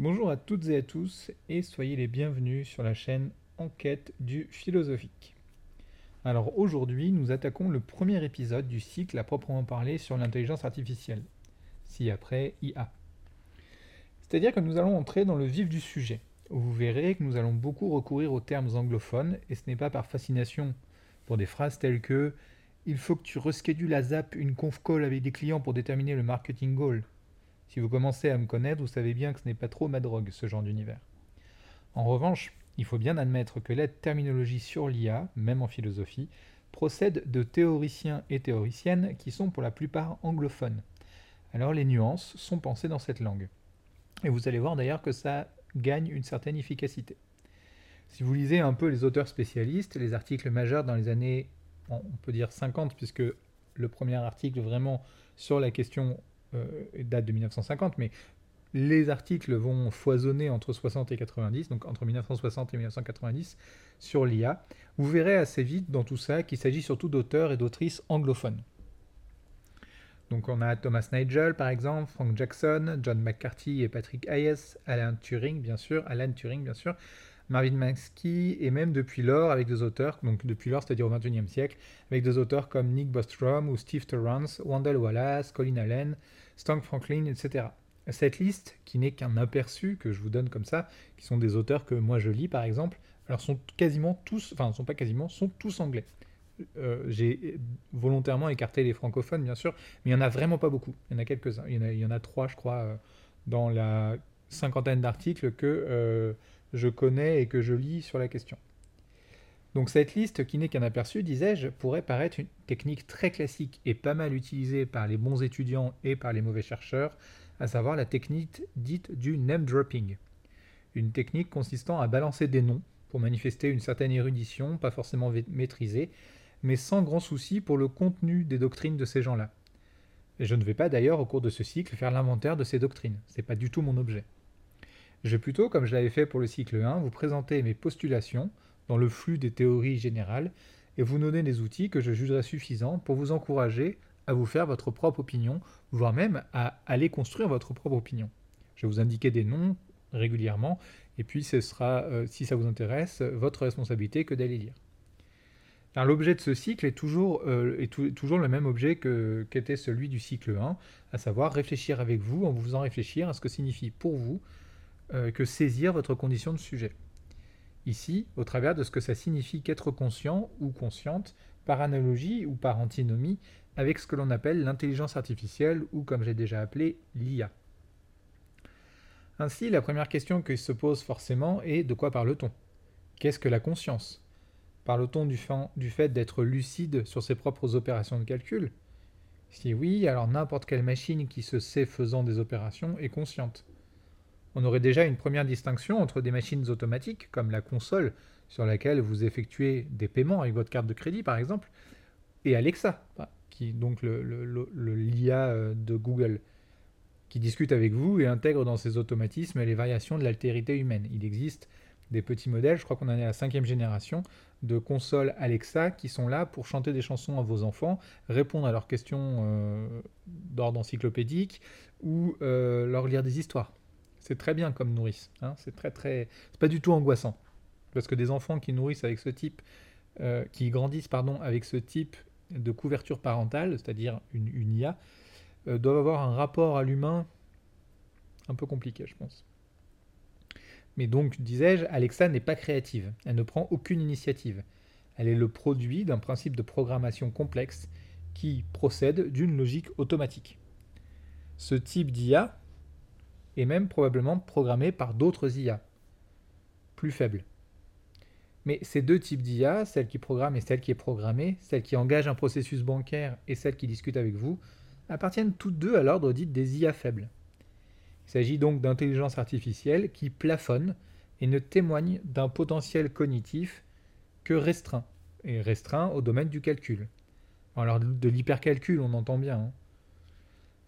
Bonjour à toutes et à tous et soyez les bienvenus sur la chaîne Enquête du philosophique. Alors aujourd'hui, nous attaquons le premier épisode du cycle à proprement parler sur l'intelligence artificielle, si après IA. C'est-à-dire que nous allons entrer dans le vif du sujet. Vous verrez que nous allons beaucoup recourir aux termes anglophones et ce n'est pas par fascination pour des phrases telles que il faut que tu reschedules à ZAP une conf call avec des clients pour déterminer le marketing goal si vous commencez à me connaître, vous savez bien que ce n'est pas trop ma drogue, ce genre d'univers. En revanche, il faut bien admettre que la terminologie sur l'IA, même en philosophie, procède de théoriciens et théoriciennes qui sont pour la plupart anglophones. Alors les nuances sont pensées dans cette langue. Et vous allez voir d'ailleurs que ça gagne une certaine efficacité. Si vous lisez un peu les auteurs spécialistes, les articles majeurs dans les années, on peut dire 50, puisque le premier article vraiment sur la question date de 1950, mais les articles vont foisonner entre 60 et 90, donc entre 1960 et 1990, sur l'IA. Vous verrez assez vite dans tout ça qu'il s'agit surtout d'auteurs et d'autrices anglophones. Donc on a Thomas Nigel par exemple, Frank Jackson, John McCarthy et Patrick Hayes, Alan Turing bien sûr, Alan Turing bien sûr, Marvin Minsky et même depuis lors avec des auteurs, donc depuis lors c'est-à-dire au XXIe siècle, avec des auteurs comme Nick Bostrom ou Steve Torrance, Wendell Wallace, Colin Allen, Stank Franklin, etc. Cette liste, qui n'est qu'un aperçu que je vous donne comme ça, qui sont des auteurs que moi je lis par exemple, alors sont quasiment tous, enfin sont pas quasiment, sont tous anglais. Euh, j'ai volontairement écarté les francophones bien sûr, mais il n'y en a vraiment pas beaucoup. Il y en a quelques-uns. Il, y en a, trois, je crois, euh, dans la cinquantaine d'articles que euh, je connais et que je lis sur la question. Donc cette liste, qui n'est qu'un aperçu, disais-je, pourrait paraître une technique très classique et pas mal utilisée par les bons étudiants et par les mauvais chercheurs, à savoir la technique dite du name dropping. Une technique consistant à balancer des noms pour manifester une certaine érudition, pas forcément maîtrisée, mais sans grand souci pour le contenu des doctrines de ces gens-là. Et je ne vais pas d'ailleurs au cours de ce cycle faire l'inventaire de ces doctrines, c'est pas du tout mon objet. Je vais plutôt, comme je l'avais fait pour le cycle 1, vous présenter mes postulations, dans le flux des théories générales et vous donner des outils que je jugerai suffisants pour vous encourager à vous faire votre propre opinion, voire même à aller construire votre propre opinion. Je vais vous indiquer des noms régulièrement, et puis ce sera, euh, si ça vous intéresse, votre responsabilité que d'aller lire. L'objet de ce cycle est toujours, euh, est toujours le même objet qu'était celui du cycle 1, à savoir réfléchir avec vous en vous faisant réfléchir à ce que signifie pour vous euh, que saisir votre condition de sujet. Ici au travers de ce que ça signifie qu'être conscient ou consciente par analogie ou par antinomie avec ce que l'on appelle l'intelligence artificielle ou comme j'ai déjà appelé l'IA. Ainsi, la première question qui se pose forcément est de quoi parle-t-on? Qu'est-ce que la conscience? Parle-t-on du, du fait d'être lucide sur ses propres opérations de calcul? Si oui, alors n'importe quelle machine qui se sait faisant des opérations est consciente on aurait déjà une première distinction entre des machines automatiques, comme la console sur laquelle vous effectuez des paiements avec votre carte de crédit par exemple, et Alexa, qui donc le, l'IA euh, de Google, qui discute avec vous et intègre dans ses automatismes les variations de l'altérité humaine. Il existe des petits modèles, je crois qu'on en est à la cinquième génération, de consoles Alexa qui sont là pour chanter des chansons à vos enfants, répondre à leurs questions euh, d'ordre encyclopédique ou euh, leur lire des histoires. C'est très bien comme nourrice. Hein. C'est très très. C'est pas du tout angoissant. Parce que des enfants qui nourrissent avec ce type, euh, qui grandissent pardon, avec ce type de couverture parentale, c'est-à-dire une, IA, euh, doivent avoir un rapport à l'humain un peu compliqué, je pense. Mais donc, disais-je, Alexa n'est pas créative. Elle ne prend aucune initiative. Elle est le produit d'un principe de programmation complexe qui procède d'une logique automatique. Ce type d'IA, et même probablement programmé par d'autres IA, plus faibles. Mais ces deux types d'IA, celle qui programme et celle qui est programmée, celle qui engage un processus bancaire et celle qui discute avec vous, appartiennent toutes deux à l'ordre dit des IA faibles. Il s'agit donc d'intelligence artificielle qui plafonne et ne témoigne d'un potentiel cognitif que restreint, et restreint au domaine du calcul. Alors de l'hypercalcul, on entend bien. Hein.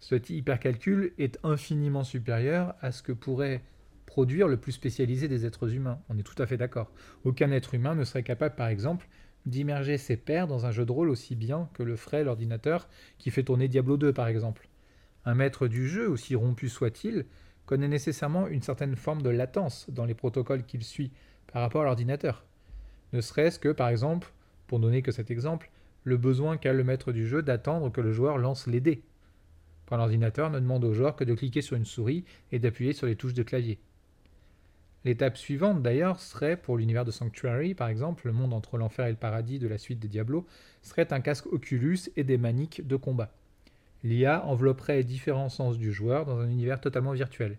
Ce hypercalcul est infiniment supérieur à ce que pourrait produire le plus spécialisé des êtres humains. On est tout à fait d'accord. Aucun être humain ne serait capable, par exemple, d'immerger ses pairs dans un jeu de rôle aussi bien que le ferait l'ordinateur qui fait tourner Diablo 2, par exemple. Un maître du jeu, aussi rompu soit-il, connaît nécessairement une certaine forme de latence dans les protocoles qu'il suit par rapport à l'ordinateur. Ne serait-ce que, par exemple, pour donner que cet exemple, le besoin qu'a le maître du jeu d'attendre que le joueur lance les dés, l'ordinateur ne demande au joueur que de cliquer sur une souris et d'appuyer sur les touches de clavier. L'étape suivante, d'ailleurs, serait, pour l'univers de Sanctuary, par exemple, le monde entre l'enfer et le paradis de la suite des Diablo, serait un casque Oculus et des maniques de combat. L'IA envelopperait différents sens du joueur dans un univers totalement virtuel.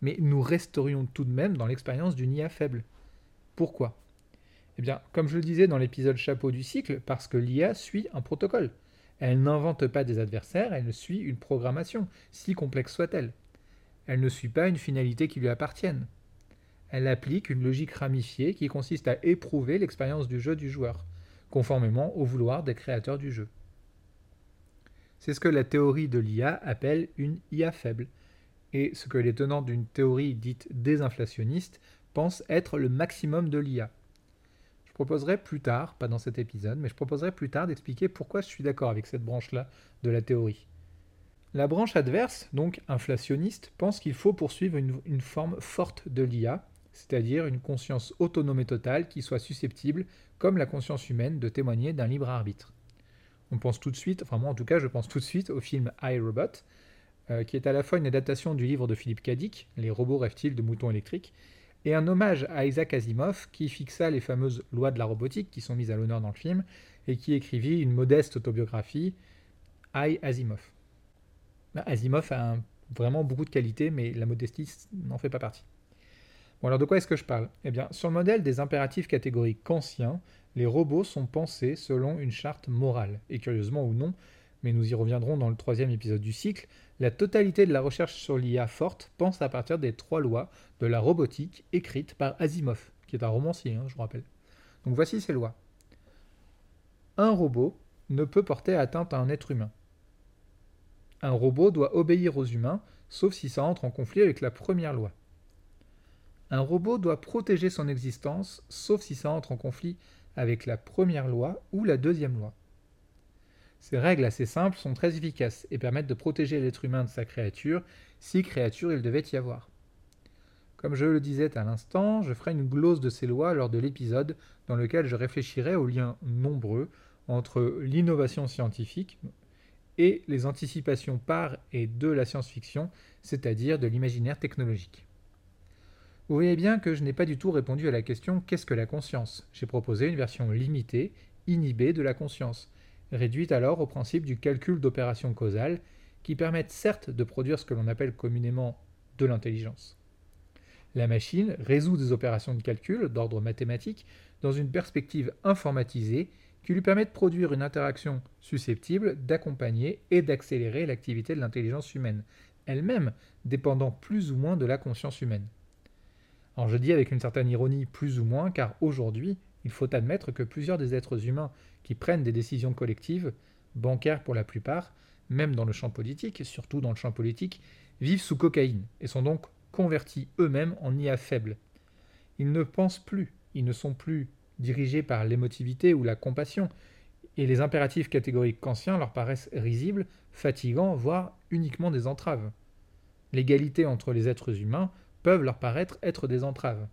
Mais nous resterions tout de même dans l'expérience d'une IA faible. Pourquoi? Eh bien, comme je le disais dans l'épisode chapeau du cycle, parce que l'IA suit un protocole. Elle n'invente pas des adversaires, elle suit une programmation, si complexe soit-elle. Elle ne suit pas une finalité qui lui appartienne elle applique une logique ramifiée qui consiste à éprouver l'expérience du jeu du joueur, conformément au vouloir des créateurs du jeu. C'est ce que la théorie de l'IA appelle une IA faible, et ce que les tenants d'une théorie dite désinflationniste pensent être le maximum de l'IA. Proposerai plus tard, pas dans cet épisode, mais je proposerai plus tard d'expliquer pourquoi je suis d'accord avec cette branche-là de la théorie. La branche adverse, donc inflationniste, pense qu'il faut poursuivre une, forme forte de l'IA, c'est-à-dire une conscience autonome et totale qui soit susceptible, comme la conscience humaine, de témoigner d'un libre arbitre. On pense tout de suite, enfin moi en tout cas je pense tout de suite au film iRobot, euh, qui est à la fois une adaptation du livre de Philippe Cadic, Les robots rêvent-ils de moutons électriques, et un hommage à Isaac Asimov qui fixa les fameuses lois de la robotique qui sont mises à l'honneur dans le film, et qui écrivit une modeste autobiographie, I Asimov. Bah, Asimov a vraiment beaucoup de qualités, mais la modestie n'en fait pas partie. Bon, alors de quoi est-ce que je parle? Eh bien, sur le modèle des impératifs catégoriques kantiens, les robots sont pensés selon une charte morale. Et curieusement ou non, mais nous y reviendrons dans le troisième épisode du cycle, la totalité de la recherche sur l'IA forte pense à partir des trois lois de la robotique écrites par Asimov, qui est un romancier, hein, je vous rappelle. Donc voici ces lois. Un robot ne peut porter atteinte à un être humain. Un robot doit obéir aux humains, sauf si ça entre en conflit avec la première loi. Un robot doit protéger son existence, sauf si ça entre en conflit avec la première loi ou la deuxième loi. Ces règles assez simples sont très efficaces et permettent de protéger l'être humain de sa créature, si créature il devait y avoir. Comme je le disais à l'instant, je ferai une glose de ces lois lors de l'épisode dans lequel je réfléchirai aux liens nombreux entre l'innovation scientifique et les anticipations par et de la science-fiction, c'est-à-dire de l'imaginaire technologique. Vous voyez bien que je n'ai pas du tout répondu à la question qu'est-ce que la conscience? J'ai proposé une version limitée, inhibée de la conscience, réduite alors au principe du calcul d'opérations causales, qui permettent certes de produire ce que l'on appelle communément de l'intelligence. La machine résout des opérations de calcul d'ordre mathématique dans une perspective informatisée qui lui permet de produire une interaction susceptible d'accompagner et d'accélérer l'activité de l'intelligence humaine, elle-même dépendant plus ou moins de la conscience humaine. Alors je dis avec une certaine ironie plus ou moins, car aujourd'hui, il faut admettre que plusieurs des êtres humains qui prennent des décisions collectives, bancaires pour la plupart, même dans le champ politique, surtout dans le champ politique, vivent sous cocaïne et sont donc convertis eux-mêmes en IA faibles. Ils ne pensent plus, ils ne sont plus dirigés par l'émotivité ou la compassion, et les impératifs catégoriques kantiens leur paraissent risibles, fatigants, voire uniquement des entraves. L'égalité entre les êtres humains peuvent leur paraître être des entraves.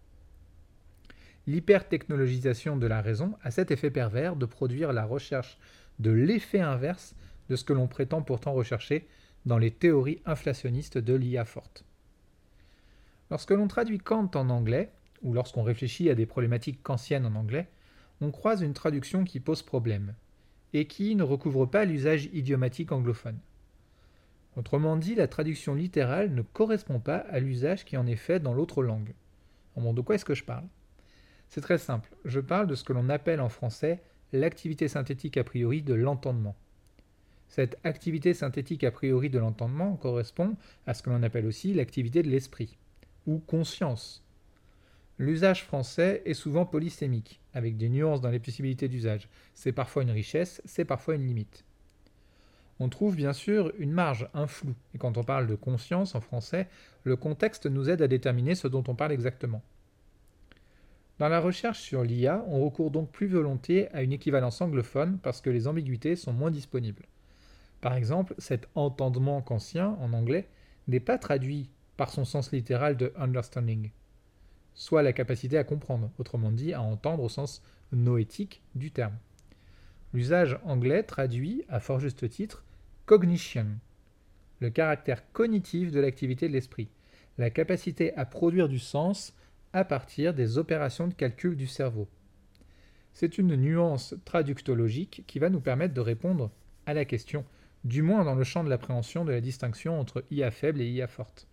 L'hypertechnologisation de la raison a cet effet pervers de produire la recherche de l'effet inverse de ce que l'on prétend pourtant rechercher dans les théories inflationnistes de l'IA forte. Lorsque l'on traduit Kant en anglais, ou lorsqu'on réfléchit à des problématiques kantiennes en anglais, on croise une traduction qui pose problème, et qui ne recouvre pas l'usage idiomatique anglophone. Autrement dit, la traduction littérale ne correspond pas à l'usage qui en est fait dans l'autre langue. Bon, de quoi est-ce que je parle? C'est très simple. Je parle de ce que l'on appelle en français l'activité synthétique a priori de l'entendement. Cette activité synthétique a priori de l'entendement correspond à ce que l'on appelle aussi l'activité de l'esprit, ou conscience. L'usage français est souvent polysémique, avec des nuances dans les possibilités d'usage. C'est parfois une richesse, c'est parfois une limite on trouve bien sûr une marge, un flou. Et quand on parle de conscience en français, le contexte nous aide à déterminer ce dont on parle exactement. Dans la recherche sur l'IA, on recourt donc plus volontiers à une équivalence anglophone parce que les ambiguïtés sont moins disponibles. Par exemple, cet entendement kantien en anglais n'est pas traduit par son sens littéral de understanding, soit la capacité à comprendre, autrement dit à entendre au sens noétique du terme. L'usage anglais traduit, à fort juste titre, cognition, le caractère cognitif de l'activité de l'esprit, la capacité à produire du sens à partir des opérations de calcul du cerveau. C'est une nuance traductologique qui va nous permettre de répondre à la question, du moins dans le champ de l'appréhension de la distinction entre IA faible et IA forte.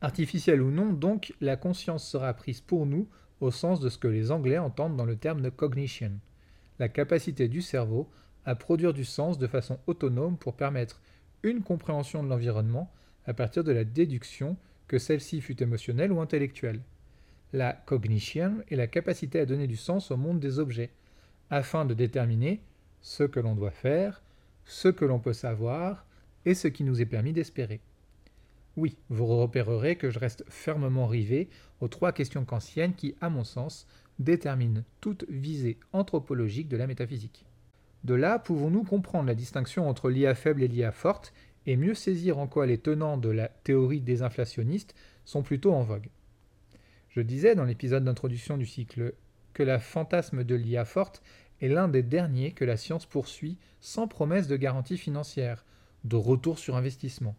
Artificielle ou non, donc, la conscience sera prise pour nous au sens de ce que les Anglais entendent dans le terme de cognition, la capacité du cerveau à produire du sens de façon autonome pour permettre une compréhension de l'environnement à partir de la déduction que celle-ci fut émotionnelle ou intellectuelle. La cognition est la capacité à donner du sens au monde des objets, afin de déterminer ce que l'on doit faire, ce que l'on peut savoir et ce qui nous est permis d'espérer. Oui, vous repérerez que je reste fermement rivé aux trois questions kantiennes qui, à mon sens, déterminent toute visée anthropologique de la métaphysique. De là, pouvons-nous comprendre la distinction entre l'IA faible et l'IA forte et mieux saisir en quoi les tenants de la théorie désinflationniste sont plutôt en vogue? Je disais dans l'épisode d'introduction du cycle que la fantasme de l'IA forte est l'un des derniers que la science poursuit sans promesse de garantie financière, de retour sur investissement.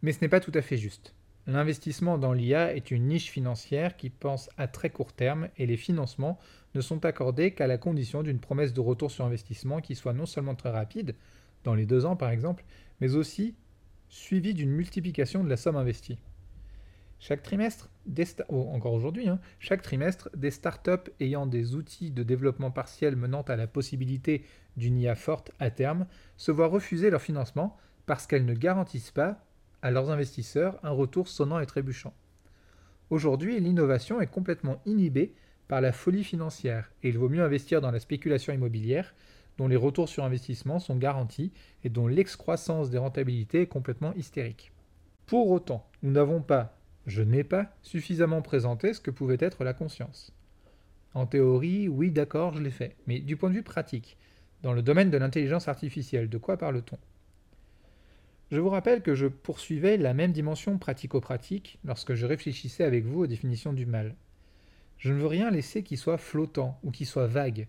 Mais ce n'est pas tout à fait juste. L'investissement dans l'IA est une niche financière qui pense à très court terme et les financements ne sont accordés qu'à la condition d'une promesse de retour sur investissement qui soit non seulement très rapide, dans les deux ans par exemple, mais aussi suivie d'une multiplication de la somme investie. Chaque trimestre, oh, encore aujourd'hui, hein, chaque trimestre, des startups ayant des outils de développement partiel menant à la possibilité d'une IA forte à terme se voient refuser leur financement parce qu'elles ne garantissent pas à leurs investisseurs un retour sonnant et trébuchant. Aujourd'hui, l'innovation est complètement inhibée par la folie financière et il vaut mieux investir dans la spéculation immobilière dont les retours sur investissement sont garantis et dont l'excroissance des rentabilités est complètement hystérique. Pour autant, nous n'avons pas, je n'ai pas, suffisamment présenté ce que pouvait être la conscience. En théorie, oui d'accord, je l'ai fait, mais du point de vue pratique, dans le domaine de l'intelligence artificielle, de quoi parle-t-on? Je vous rappelle que je poursuivais la même dimension pratico-pratique lorsque je réfléchissais avec vous aux définitions du mal. Je ne veux rien laisser qui soit flottant ou qui soit vague.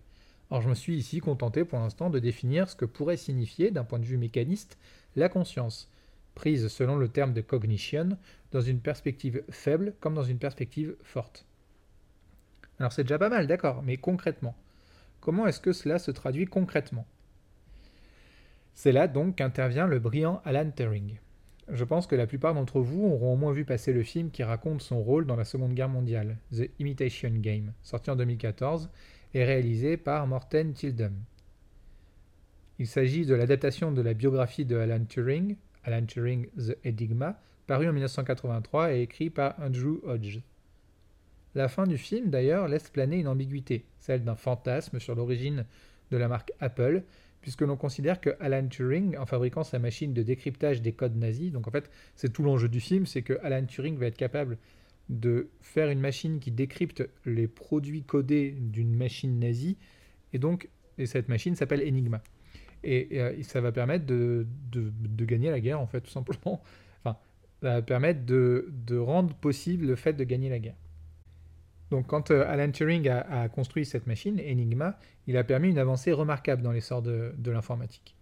Or je me suis ici contenté pour l'instant de définir ce que pourrait signifier, d'un point de vue mécaniste, la conscience, prise selon le terme de cognition, dans une perspective faible comme dans une perspective forte. Alors c'est déjà pas mal, d'accord, mais concrètement, comment est-ce que cela se traduit concrètement? C'est là donc qu'intervient le brillant Alan Turing. Je pense que la plupart d'entre vous auront au moins vu passer le film qui raconte son rôle dans la Seconde Guerre mondiale, The Imitation Game, sorti en 2014 et réalisé par Morten Tildum. Il s'agit de l'adaptation de la biographie de Alan Turing, Alan Turing The Enigma, paru en 1983 et écrit par Andrew Hodge. La fin du film, d'ailleurs, laisse planer une ambiguïté, celle d'un fantasme sur l'origine de la marque Apple, puisque l'on considère que Alan Turing, en fabriquant sa machine de décryptage des codes nazis, donc en fait c'est tout l'enjeu du film, c'est que Alan Turing va être capable de faire une machine qui décrypte les produits codés d'une machine nazie, et donc et cette machine s'appelle Enigma. Et, euh, ça va permettre de, gagner la guerre, en fait, tout simplement. Enfin, ça va permettre de, de rendre possible le fait de gagner la guerre. Donc quand euh, Alan Turing a, construit cette machine, Enigma, il a permis une avancée remarquable dans l'essor de, de l'informatique.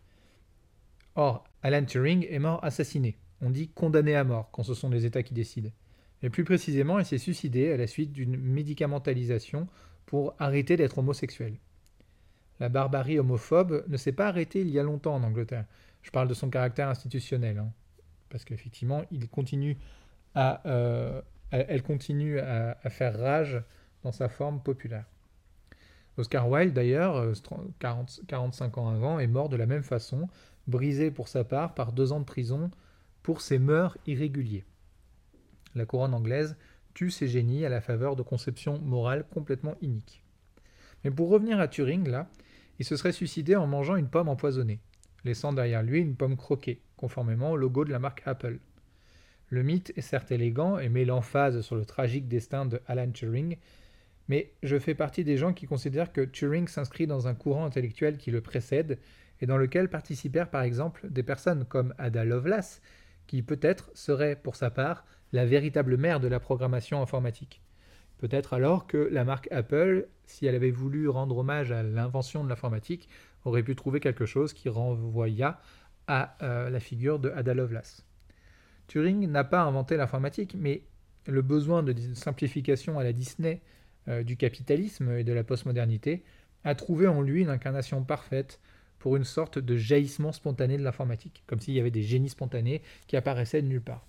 Or, Alan Turing est mort assassiné. On dit condamné à mort quand ce sont les États qui décident. Mais plus précisément, il s'est suicidé à la suite d'une médicamentalisation pour arrêter d'être homosexuel. La barbarie homophobe ne s'est pas arrêtée il y a longtemps en Angleterre. Je parle de son caractère institutionnel, hein. parce qu'effectivement, euh, elle, continue à, faire rage dans sa forme populaire. Oscar Wilde, d'ailleurs, 45 euh, ans avant, est mort de la même façon, brisé pour sa part par deux ans de prison pour ses mœurs irréguliers. La couronne anglaise tue ses génies à la faveur de conceptions morales complètement iniques. Mais pour revenir à Turing, là, il se serait suicidé en mangeant une pomme empoisonnée, laissant derrière lui une pomme croquée, conformément au logo de la marque Apple. Le mythe est certes élégant et met l'emphase sur le tragique destin de Alan Turing, mais je fais partie des gens qui considèrent que Turing s'inscrit dans un courant intellectuel qui le précède et dans lequel participèrent par exemple des personnes comme Ada Lovelace, qui peut-être serait pour sa part la véritable mère de la programmation informatique. Peut-être alors que la marque Apple, si elle avait voulu rendre hommage à l'invention de l'informatique, aurait pu trouver quelque chose qui renvoya à euh, la figure de Ada Lovelace. Turing n'a pas inventé l'informatique, mais le besoin de simplification à la Disney euh, du capitalisme et de la postmodernité a trouvé en lui une incarnation parfaite pour une sorte de jaillissement spontané de l'informatique, comme s'il y avait des génies spontanés qui apparaissaient de nulle part.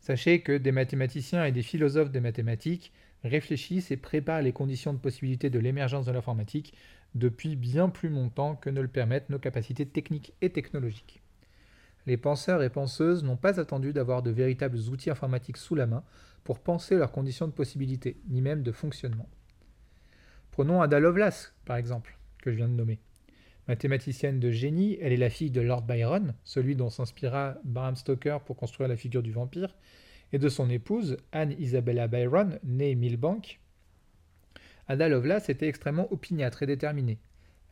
Sachez que des mathématiciens et des philosophes des mathématiques réfléchissent et préparent les conditions de possibilité de l'émergence de l'informatique depuis bien plus longtemps que ne le permettent nos capacités techniques et technologiques. Les penseurs et penseuses n'ont pas attendu d'avoir de véritables outils informatiques sous la main pour penser leurs conditions de possibilité, ni même de fonctionnement. Prenons Ada Lovelace, par exemple, que je viens de nommer. Mathématicienne de génie, elle est la fille de Lord Byron, celui dont s'inspira Bram Stoker pour construire la figure du vampire, et de son épouse, Anne Isabella Byron, née Milbank. Ada Lovelace était extrêmement opiniâtre et déterminée.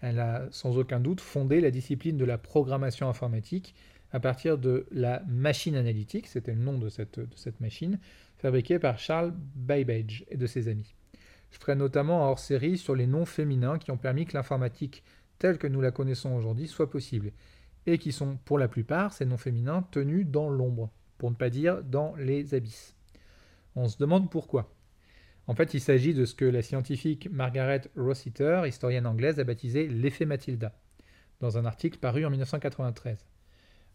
Elle a sans aucun doute fondé la discipline de la programmation informatique à partir de la machine analytique, c'était le nom de cette, de cette machine, fabriquée par Charles Babbage et de ses amis. Je ferai notamment un hors-série sur les noms féminins qui ont permis que l'informatique telle que nous la connaissons aujourd'hui soit possible, et qui sont pour la plupart, ces noms féminins, tenus dans l'ombre, pour ne pas dire dans les abysses. On se demande pourquoi. En fait, il s'agit de ce que la scientifique Margaret Rossiter, historienne anglaise, a baptisé l'effet Matilda, dans un article paru en 1993.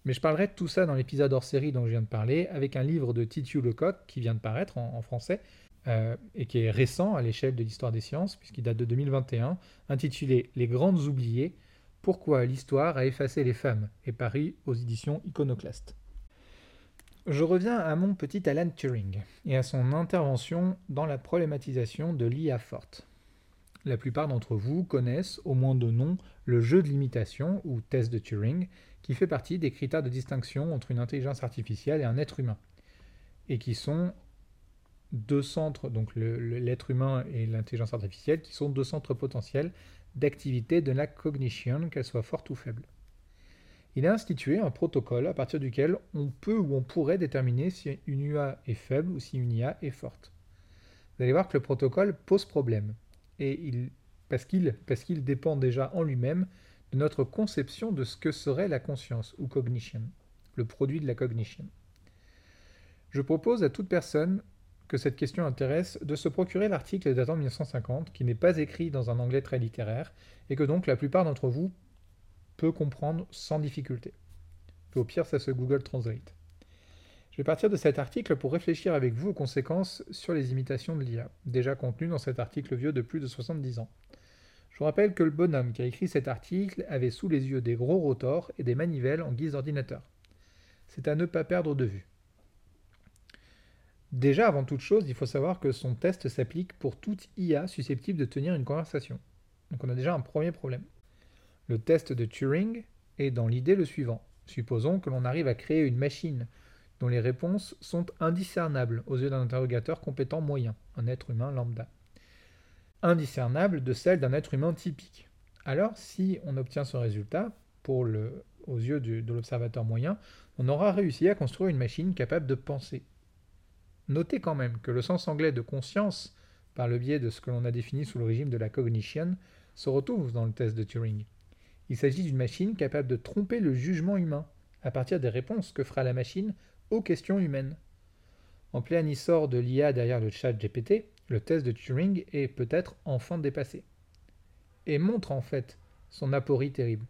Mais je parlerai de tout ça dans l'épisode hors série dont je viens de parler, avec un livre de Titu Lecoq qui vient de paraître en, français, euh, et qui est récent à l'échelle de l'histoire des sciences, puisqu'il date de 2021, intitulé Les grandes oubliées, pourquoi l'histoire a effacé les femmes, et paru aux éditions Iconoclast. Je reviens à mon petit Alan Turing et à son intervention dans la problématisation de l'IA forte. La plupart d'entre vous connaissent, au moins de nom, le jeu de l'imitation, ou test de Turing, qui fait partie des critères de distinction entre une intelligence artificielle et un être humain, et qui sont deux centres, donc l'être humain et l'intelligence artificielle, qui sont deux centres potentiels d'activité de la cognition, qu'elle soit forte ou faible. Il a institué un protocole à partir duquel on peut ou on pourrait déterminer si une IA est faible ou si une IA est forte. Vous allez voir que le protocole pose problème, et il, parce qu'il dépend déjà en lui-même de notre conception de ce que serait la conscience ou cognition, le produit de la cognition. Je propose à toute personne que cette question intéresse de se procurer l'article datant de 1950, qui n'est pas écrit dans un anglais très littéraire, et que donc la plupart d'entre vous peut comprendre sans difficulté. au pire, ça se Google Translate. Je vais partir de cet article pour réfléchir avec vous aux conséquences sur les imitations de l'IA, déjà contenues dans cet article vieux de plus de 70 ans. Je vous rappelle que le bonhomme qui a écrit cet article avait sous les yeux des gros rotors et des manivelles en guise d'ordinateur. C'est à ne pas perdre de vue. Déjà, avant toute chose, il faut savoir que son test s'applique pour toute IA susceptible de tenir une conversation. Donc on a déjà un premier problème. Le test de Turing est dans l'idée le suivant. Supposons que l'on arrive à créer une machine dont les réponses sont indiscernables aux yeux d'un interrogateur compétent moyen, un être humain lambda indiscernable de celle d'un être humain typique. Alors, si on obtient ce résultat, pour le, aux yeux de l'observateur moyen, on aura réussi à construire une machine capable de penser. Notez quand même que le sens anglais de conscience, par le biais de ce que l'on a défini sous le régime de la cognition, se retrouve dans le test de Turing. Il s'agit d'une machine capable de tromper le jugement humain à partir des réponses que fera la machine aux questions humaines. En plein essor de l'IA derrière le chat GPT, le test de Turing est peut-être enfin dépassé. Et montre en fait son aporie terrible.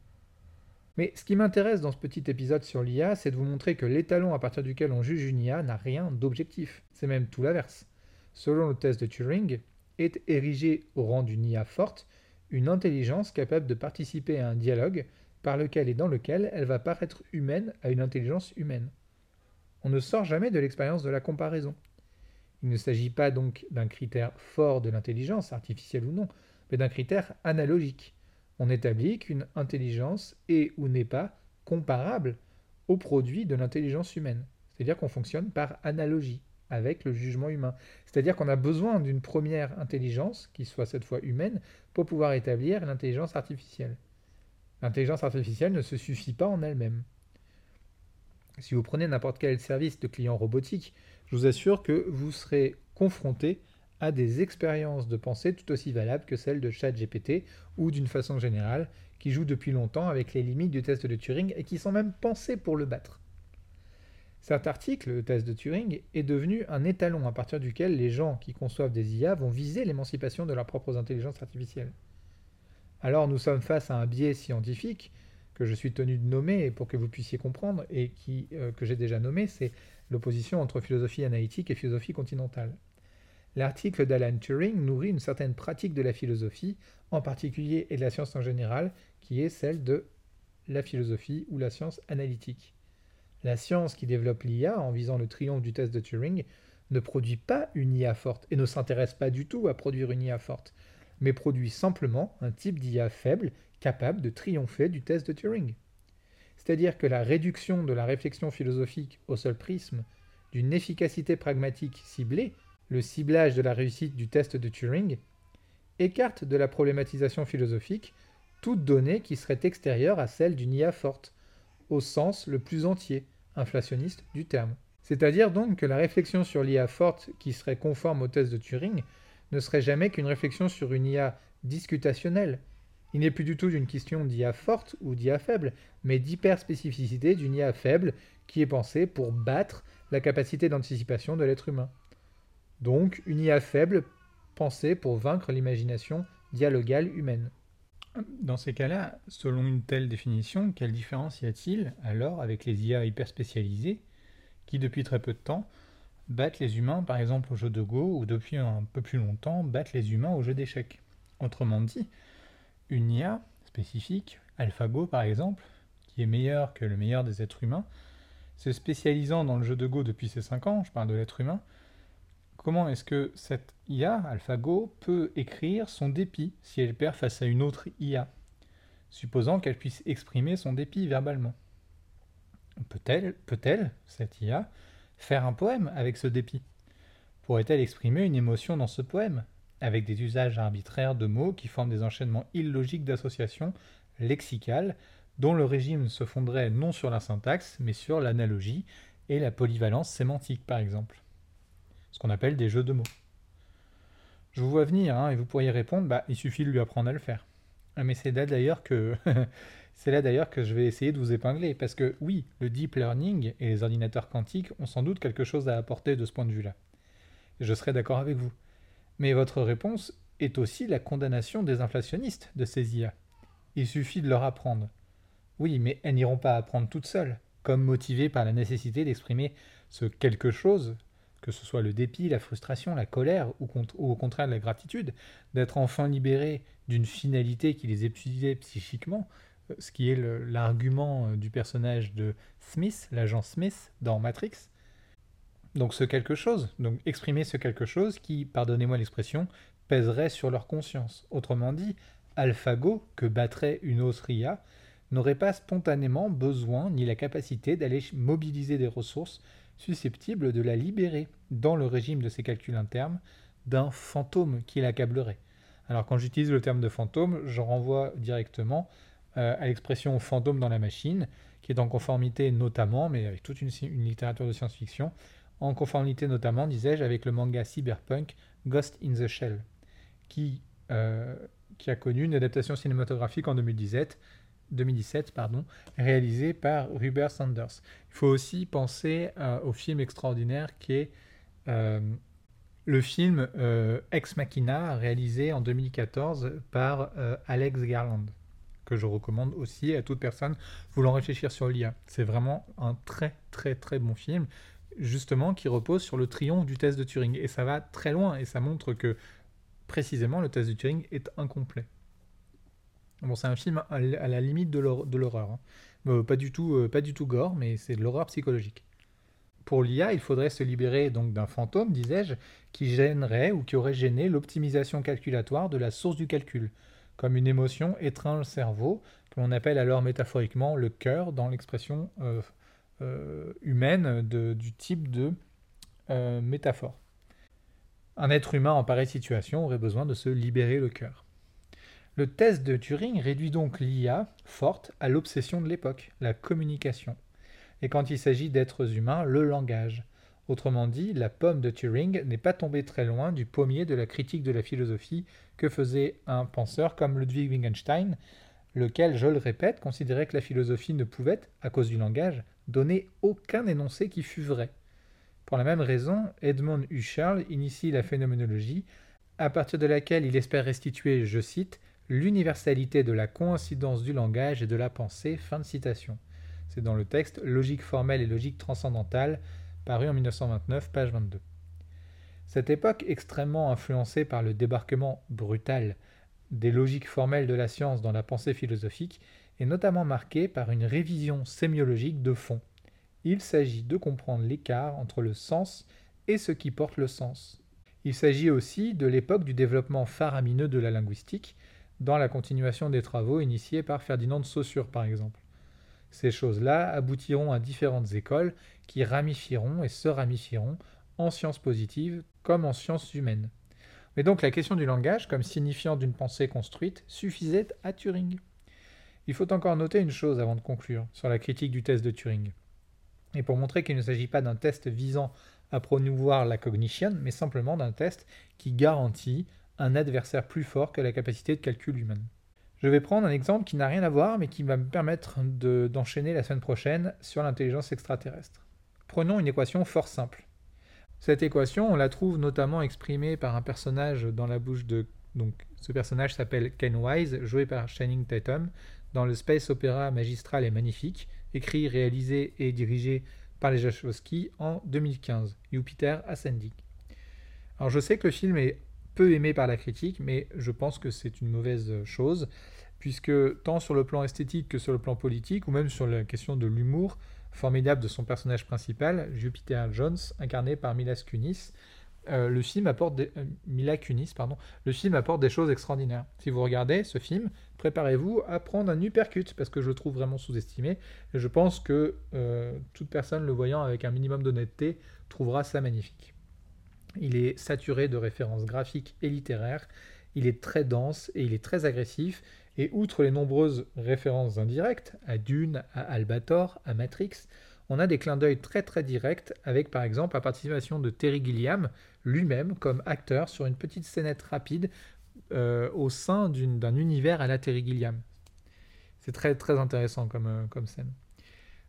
Mais ce qui m'intéresse dans ce petit épisode sur l'IA, c'est de vous montrer que l'étalon à partir duquel on juge une IA n'a rien d'objectif. C'est même tout l'inverse. Selon le test de Turing, est érigée au rang d'une IA forte une intelligence capable de participer à un dialogue par lequel et dans lequel elle va paraître humaine à une intelligence humaine. On ne sort jamais de l'expérience de la comparaison. Il ne s'agit pas donc d'un critère fort de l'intelligence, artificielle ou non, mais d'un critère analogique. On établit qu'une intelligence est ou n'est pas comparable au produit de l'intelligence humaine. C'est-à-dire qu'on fonctionne par analogie avec le jugement humain. C'est-à-dire qu'on a besoin d'une première intelligence, qui soit cette fois humaine, pour pouvoir établir l'intelligence artificielle. L'intelligence artificielle ne se suffit pas en elle-même. Si vous prenez n'importe quel service de client robotique, je vous assure que vous serez confronté à des expériences de pensée tout aussi valables que celles de ChatGPT ou d'une façon générale, qui jouent depuis longtemps avec les limites du test de Turing et qui sont même pensées pour le battre. Cet article, le test de Turing, est devenu un étalon à partir duquel les gens qui conçoivent des IA vont viser l'émancipation de leurs propres intelligences artificielles. Alors nous sommes face à un biais scientifique que je suis tenu de nommer pour que vous puissiez comprendre et qui, euh, que j'ai déjà nommé, c'est l'opposition entre philosophie analytique et philosophie continentale. L'article d'Alan Turing nourrit une certaine pratique de la philosophie, en particulier et de la science en général, qui est celle de la philosophie ou la science analytique. La science qui développe l'IA en visant le triomphe du test de Turing ne produit pas une IA forte et ne s'intéresse pas du tout à produire une IA forte, mais produit simplement un type d'IA faible capable de triompher du test de Turing. C'est-à-dire que la réduction de la réflexion philosophique au seul prisme d'une efficacité pragmatique ciblée, le ciblage de la réussite du test de Turing, écarte de la problématisation philosophique toute donnée qui serait extérieure à celle d'une IA forte, au sens le plus entier, inflationniste du terme. C'est-à-dire donc que la réflexion sur l'IA forte qui serait conforme au test de Turing ne serait jamais qu'une réflexion sur une IA discutationnelle, il n'est plus du tout d'une question d'IA forte ou d'IA faible, mais d'hyperspécificité d'une IA faible qui est pensée pour battre la capacité d'anticipation de l'être humain. Donc une IA faible pensée pour vaincre l'imagination dialogale humaine. Dans ces cas-là, selon une telle définition, quelle différence y a-t-il alors avec les IA hyperspécialisées qui depuis très peu de temps battent les humains par exemple au jeu de Go ou depuis un peu plus longtemps battent les humains au jeu d'échecs? Autrement dit, une IA spécifique, AlphaGo par exemple, qui est meilleure que le meilleur des êtres humains, se spécialisant dans le jeu de Go depuis ses 5 ans, je parle de l'être humain, comment est-ce que cette IA, AlphaGo, peut écrire son dépit si elle perd face à une autre IA, supposant qu'elle puisse exprimer son dépit verbalement. Peut-elle, peut-elle, cette IA, faire un poème avec ce dépit? Pourrait-elle exprimer une émotion dans ce poème avec des usages arbitraires de mots qui forment des enchaînements illogiques d'associations lexicales dont le régime se fonderait non sur la syntaxe, mais sur l'analogie et la polyvalence sémantique, par exemple? Ce qu'on appelle des jeux de mots. Je vous vois venir, hein, et vous pourriez répondre, bah, il suffit de lui apprendre à le faire. Ah, mais c'est là d'ailleurs que c'est là d'ailleurs que je vais essayer de vous épingler, parce que oui, le deep learning et les ordinateurs quantiques ont sans doute quelque chose à apporter de ce point de vue-là. Je serai d'accord avec vous. Mais votre réponse est aussi la condamnation des inflationnistes de ces IA. Il suffit de leur apprendre. Oui, mais elles n'iront pas apprendre toutes seules, comme motivées par la nécessité d'exprimer ce quelque chose, que ce soit le dépit, la frustration, la colère ou, au contraire la gratitude, d'être enfin libérées d'une finalité qui les épuisait psychiquement, euh, ce qui est l'argument euh, du personnage de Smith, l'agent Smith dans Matrix, donc ce quelque chose, donc exprimer ce quelque chose qui, pardonnez-moi l'expression, pèserait sur leur conscience. Autrement dit, AlphaGo, que battrait une autre n'aurait pas spontanément besoin ni la capacité d'aller mobiliser des ressources susceptibles de la libérer, dans le régime de ses calculs internes, d'un fantôme qui l'accablerait. Alors quand j'utilise le terme de fantôme, je renvoie directement euh, à l'expression fantôme dans la machine, qui est en conformité notamment, mais avec toute une littérature de science-fiction, en conformité notamment, disais-je, avec le manga cyberpunk Ghost in the Shell, qui, euh, qui a connu une adaptation cinématographique en 2017, 2017 pardon, réalisée par Ruber Sanders. Il faut aussi penser euh, au film extraordinaire qui est euh, le film Ex Machina, réalisé en 2014 par Alex Garland, que je recommande aussi à toute personne voulant réfléchir sur l'IA? C'est vraiment un très très très bon film justement qui repose sur le triomphe du test de Turing. Et ça va très loin et ça montre que précisément le test de Turing est incomplet. C'est un film à la limite de l'horreur. Hein. Euh, pas, du tout, euh, pas du tout gore, mais c'est de l'horreur psychologique. Pour l'IA, il faudrait se libérer donc d'un fantôme, disais-je, qui gênerait ou qui aurait gêné l'optimisation calculatoire de la source du calcul, comme une émotion étreint le cerveau, que l'on appelle alors métaphoriquement le cœur dans l'expression euh, humaine du type de métaphore. Un être humain en pareille situation aurait besoin de se libérer le cœur. Le test de Turing réduit donc l'IA forte à l'obsession de l'époque, la communication. et quand il s'agit d'êtres humains, le langage. Autrement dit, la pomme de Turing n'est pas tombée très loin du pommier de la critique de la philosophie que faisait un penseur comme Ludwig Wittgenstein, lequel, je le répète, considérait que la philosophie ne pouvait, à cause du langage, donner aucun énoncé qui fût vrai. Pour la même raison, Edmund Husserl initie la phénoménologie, à partir de laquelle il espère restituer, je cite, l'universalité de la coïncidence du langage et de la pensée. Fin de citation. C'est dans le texte Logique formelle et logique transcendantale, paru en 1929, page 22. Cette époque extrêmement influencée par le débarquement brutal des logiques formelles de la science dans la pensée philosophique est notamment marquée par une révision sémiologique de fond. Il s'agit de comprendre l'écart entre le sens et ce qui porte le sens. Il s'agit aussi de l'époque du développement faramineux de la linguistique, dans la continuation des travaux initiés par Ferdinand de Saussure par exemple. Ces choses-là aboutiront à différentes écoles qui ramifieront et se ramifieront en sciences positives comme en sciences humaines. Mais donc la question du langage, comme signifiant d'une pensée construite, suffisait à Turing. Il faut encore noter une chose avant de conclure sur la critique du test de Turing. Et pour montrer qu'il ne s'agit pas d'un test visant à promouvoir la cognition, mais simplement d'un test qui garantit un adversaire plus fort que la capacité de calcul humaine. Je vais prendre un exemple qui n'a rien à voir, mais qui va me permettre d'enchaîner la semaine prochaine sur l'intelligence extraterrestre. Prenons une équation fort simple. Cette équation, on la trouve notamment exprimée par un personnage dans la bouche de... Donc, ce personnage s'appelle Ken Wise, joué par Channing Tatum, dans le space opéra magistral et magnifique, écrit, réalisé et dirigé par les Jachowski en 2015, Jupiter Ascending. Alors je sais que le film est peu aimé par la critique, mais je pense que c'est une mauvaise chose, puisque tant sur le plan esthétique que sur le plan politique, ou même sur la question de l'humour formidable de son personnage principal, Jupiter Jones, incarné par Mila Kunis, euh, le film apporte des, euh, pardon, le film apporte des choses extraordinaires. Si vous regardez ce film, préparez-vous à prendre un uppercut parce que je le trouve vraiment sous-estimé. Et je pense que euh, toute personne le voyant avec un minimum d'honnêteté trouvera ça magnifique. Il est saturé de références graphiques et littéraires, il est très dense et il est très agressif, et outre les nombreuses références indirectes, à Dune, à Albator, à Matrix, on a des clins d'œil très très directs avec par exemple la participation de Terry Gilliam lui-même comme acteur sur une petite scénette rapide euh, au sein d'un univers à la Terry Gilliam. C'est très très intéressant comme, euh, comme scène.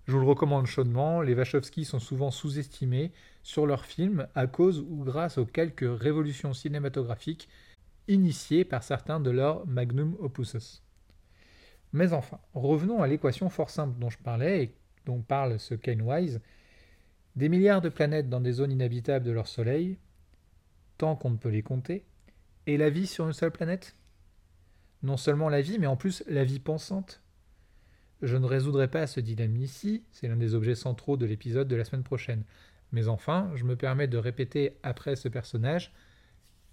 Je vous le recommande chaudement, les Wachowski sont souvent sous-estimés sur leurs films à cause ou grâce aux quelques révolutions cinématographiques initiées par certains de leurs magnum opus. Mais enfin, revenons à l'équation fort simple dont je parlais et dont parle ce Kane Wise. Des milliards de planètes dans des zones inhabitables de leur Soleil, tant qu'on ne peut les compter, et la vie sur une seule planète? Non seulement la vie, mais en plus la vie pensante je ne résoudrai pas ce dilemme ici, c'est l'un des objets centraux de l'épisode de la semaine prochaine. Mais enfin, je me permets de répéter après ce personnage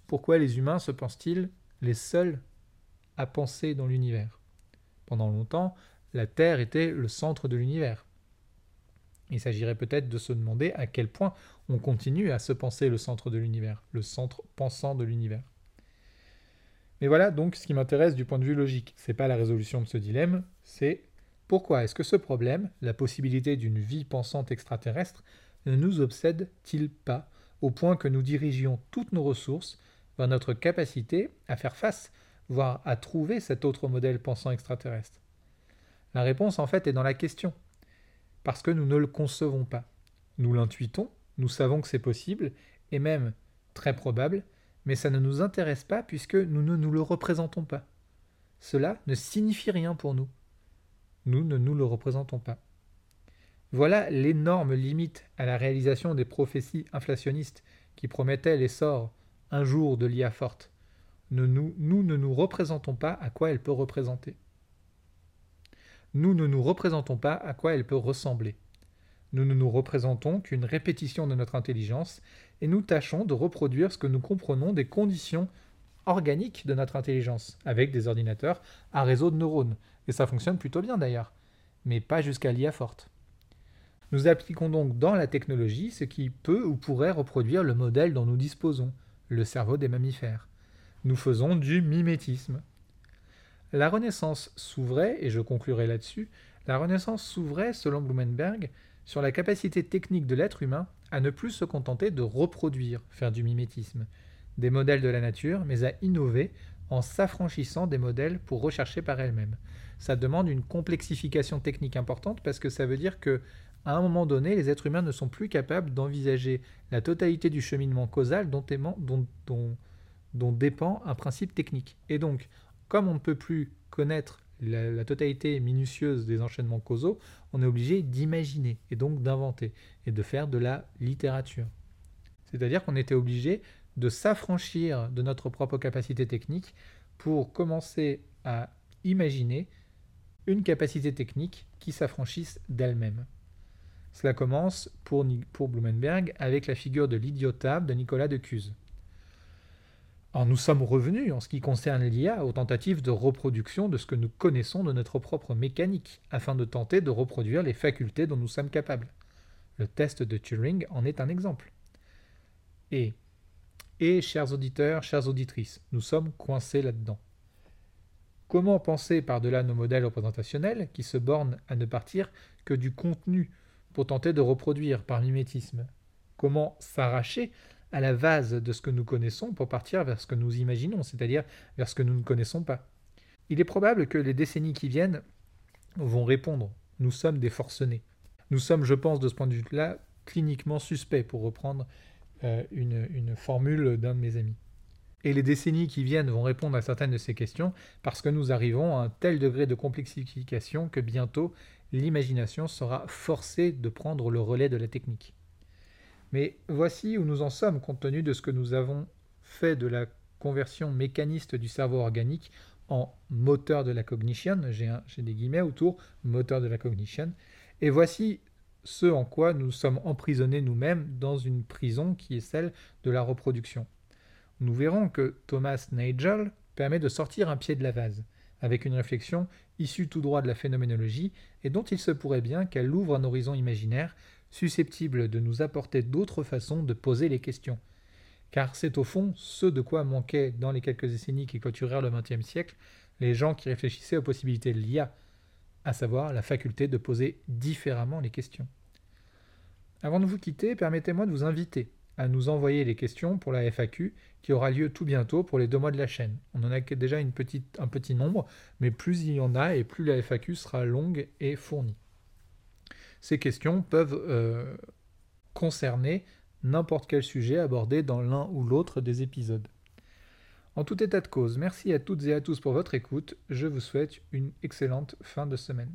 pourquoi les humains se pensent-ils les seuls à penser dans l'univers? Pendant longtemps, la Terre était le centre de l'univers. Il s'agirait peut-être de se demander à quel point on continue à se penser le centre de l'univers, le centre pensant de l'univers. Mais voilà donc ce qui m'intéresse du point de vue logique. C'est pas la résolution de ce dilemme, c'est pourquoi est-ce que ce problème, la possibilité d'une vie pensante extraterrestre, ne nous obsède-t-il pas au point que nous dirigions toutes nos ressources vers notre capacité à faire face, voire à trouver cet autre modèle pensant extraterrestre? La réponse en fait est dans la question. Parce que nous ne le concevons pas. Nous l'intuitons, nous savons que c'est possible, et même très probable, mais ça ne nous intéresse pas puisque nous ne nous le représentons pas. Cela ne signifie rien pour nous nous ne nous le représentons pas. Voilà l'énorme limite à la réalisation des prophéties inflationnistes qui promettaient l'essor un jour de l'IA forte. Nous, nous, nous ne nous représentons pas à quoi elle peut représenter. Nous ne nous représentons pas à quoi elle peut ressembler. Nous ne nous représentons qu'une répétition de notre intelligence et nous tâchons de reproduire ce que nous comprenons des conditions organiques de notre intelligence avec des ordinateurs à réseau de neurones, et ça fonctionne plutôt bien d'ailleurs, mais pas jusqu'à l'IA forte. Nous appliquons donc dans la technologie ce qui peut ou pourrait reproduire le modèle dont nous disposons, le cerveau des mammifères. Nous faisons du mimétisme. La Renaissance s'ouvrait, et je conclurai là-dessus, la Renaissance s'ouvrait, selon Blumenberg, sur la capacité technique de l'être humain à ne plus se contenter de reproduire, faire du mimétisme, des modèles de la nature, mais à innover en s'affranchissant des modèles pour rechercher par elle-même. Ça demande une complexification technique importante parce que ça veut dire que à un moment donné, les êtres humains ne sont plus capables d'envisager la totalité du cheminement causal dont, dépend un principe technique. Et donc, comme on ne peut plus connaître la, totalité minutieuse des enchaînements causaux, on est obligé d'imaginer et donc d'inventer et de faire de la littérature. C'est-à-dire qu'on était obligé de s'affranchir de notre propre capacité technique pour commencer à imaginer une capacité technique qui s'affranchisse d'elle-même. Cela commence pour, Blumenberg avec la figure de l'idiotable de Nicolas de Cuse. Alors nous sommes revenus, en ce qui concerne l'IA, aux tentatives de reproduction de ce que nous connaissons de notre propre mécanique, afin de tenter de reproduire les facultés dont nous sommes capables. Le test de Turing en est un exemple. Et, et chers auditeurs, chères auditrices, nous sommes coincés là-dedans. Comment penser par-delà nos modèles représentationnels qui se bornent à ne partir que du contenu pour tenter de reproduire par mimétisme Comment s'arracher à la vase de ce que nous connaissons pour partir vers ce que nous imaginons, c'est-à-dire vers ce que nous ne connaissons pas? Il est probable que les décennies qui viennent vont répondre nous sommes des forcenés. Nous sommes, je pense, de ce point de vue-là, cliniquement suspects, pour reprendre euh, une, une formule d'un de mes amis. Et les décennies qui viennent vont répondre à certaines de ces questions parce que nous arrivons à un tel degré de complexification que bientôt l'imagination sera forcée de prendre le relais de la technique. Mais voici où nous en sommes compte tenu de ce que nous avons fait de la conversion mécaniste du cerveau organique en moteur de la cognition, j'ai des guillemets autour, moteur de la cognition, et voici ce en quoi nous sommes emprisonnés nous-mêmes dans une prison qui est celle de la reproduction. Nous verrons que Thomas Nagel permet de sortir un pied de la vase avec une réflexion issue tout droit de la phénoménologie et dont il se pourrait bien qu'elle ouvre un horizon imaginaire susceptible de nous apporter d'autres façons de poser les questions. Car c'est au fond ce de quoi manquaient dans les quelques décennies qui clôturèrent le XXe siècle les gens qui réfléchissaient aux possibilités de l'IA, à savoir la faculté de poser différemment les questions. Avant de vous quitter, permettez-moi de vous inviter à nous envoyer les questions pour la FAQ qui aura lieu tout bientôt pour les deux mois de la chaîne. On en a déjà un petit nombre, mais plus il y en a et plus la FAQ sera longue et fournie. Ces questions peuvent euh, concerner n'importe quel sujet abordé dans l'un ou l'autre des épisodes. En tout état de cause, merci à toutes et à tous pour votre écoute. Je vous souhaite une excellente fin de semaine.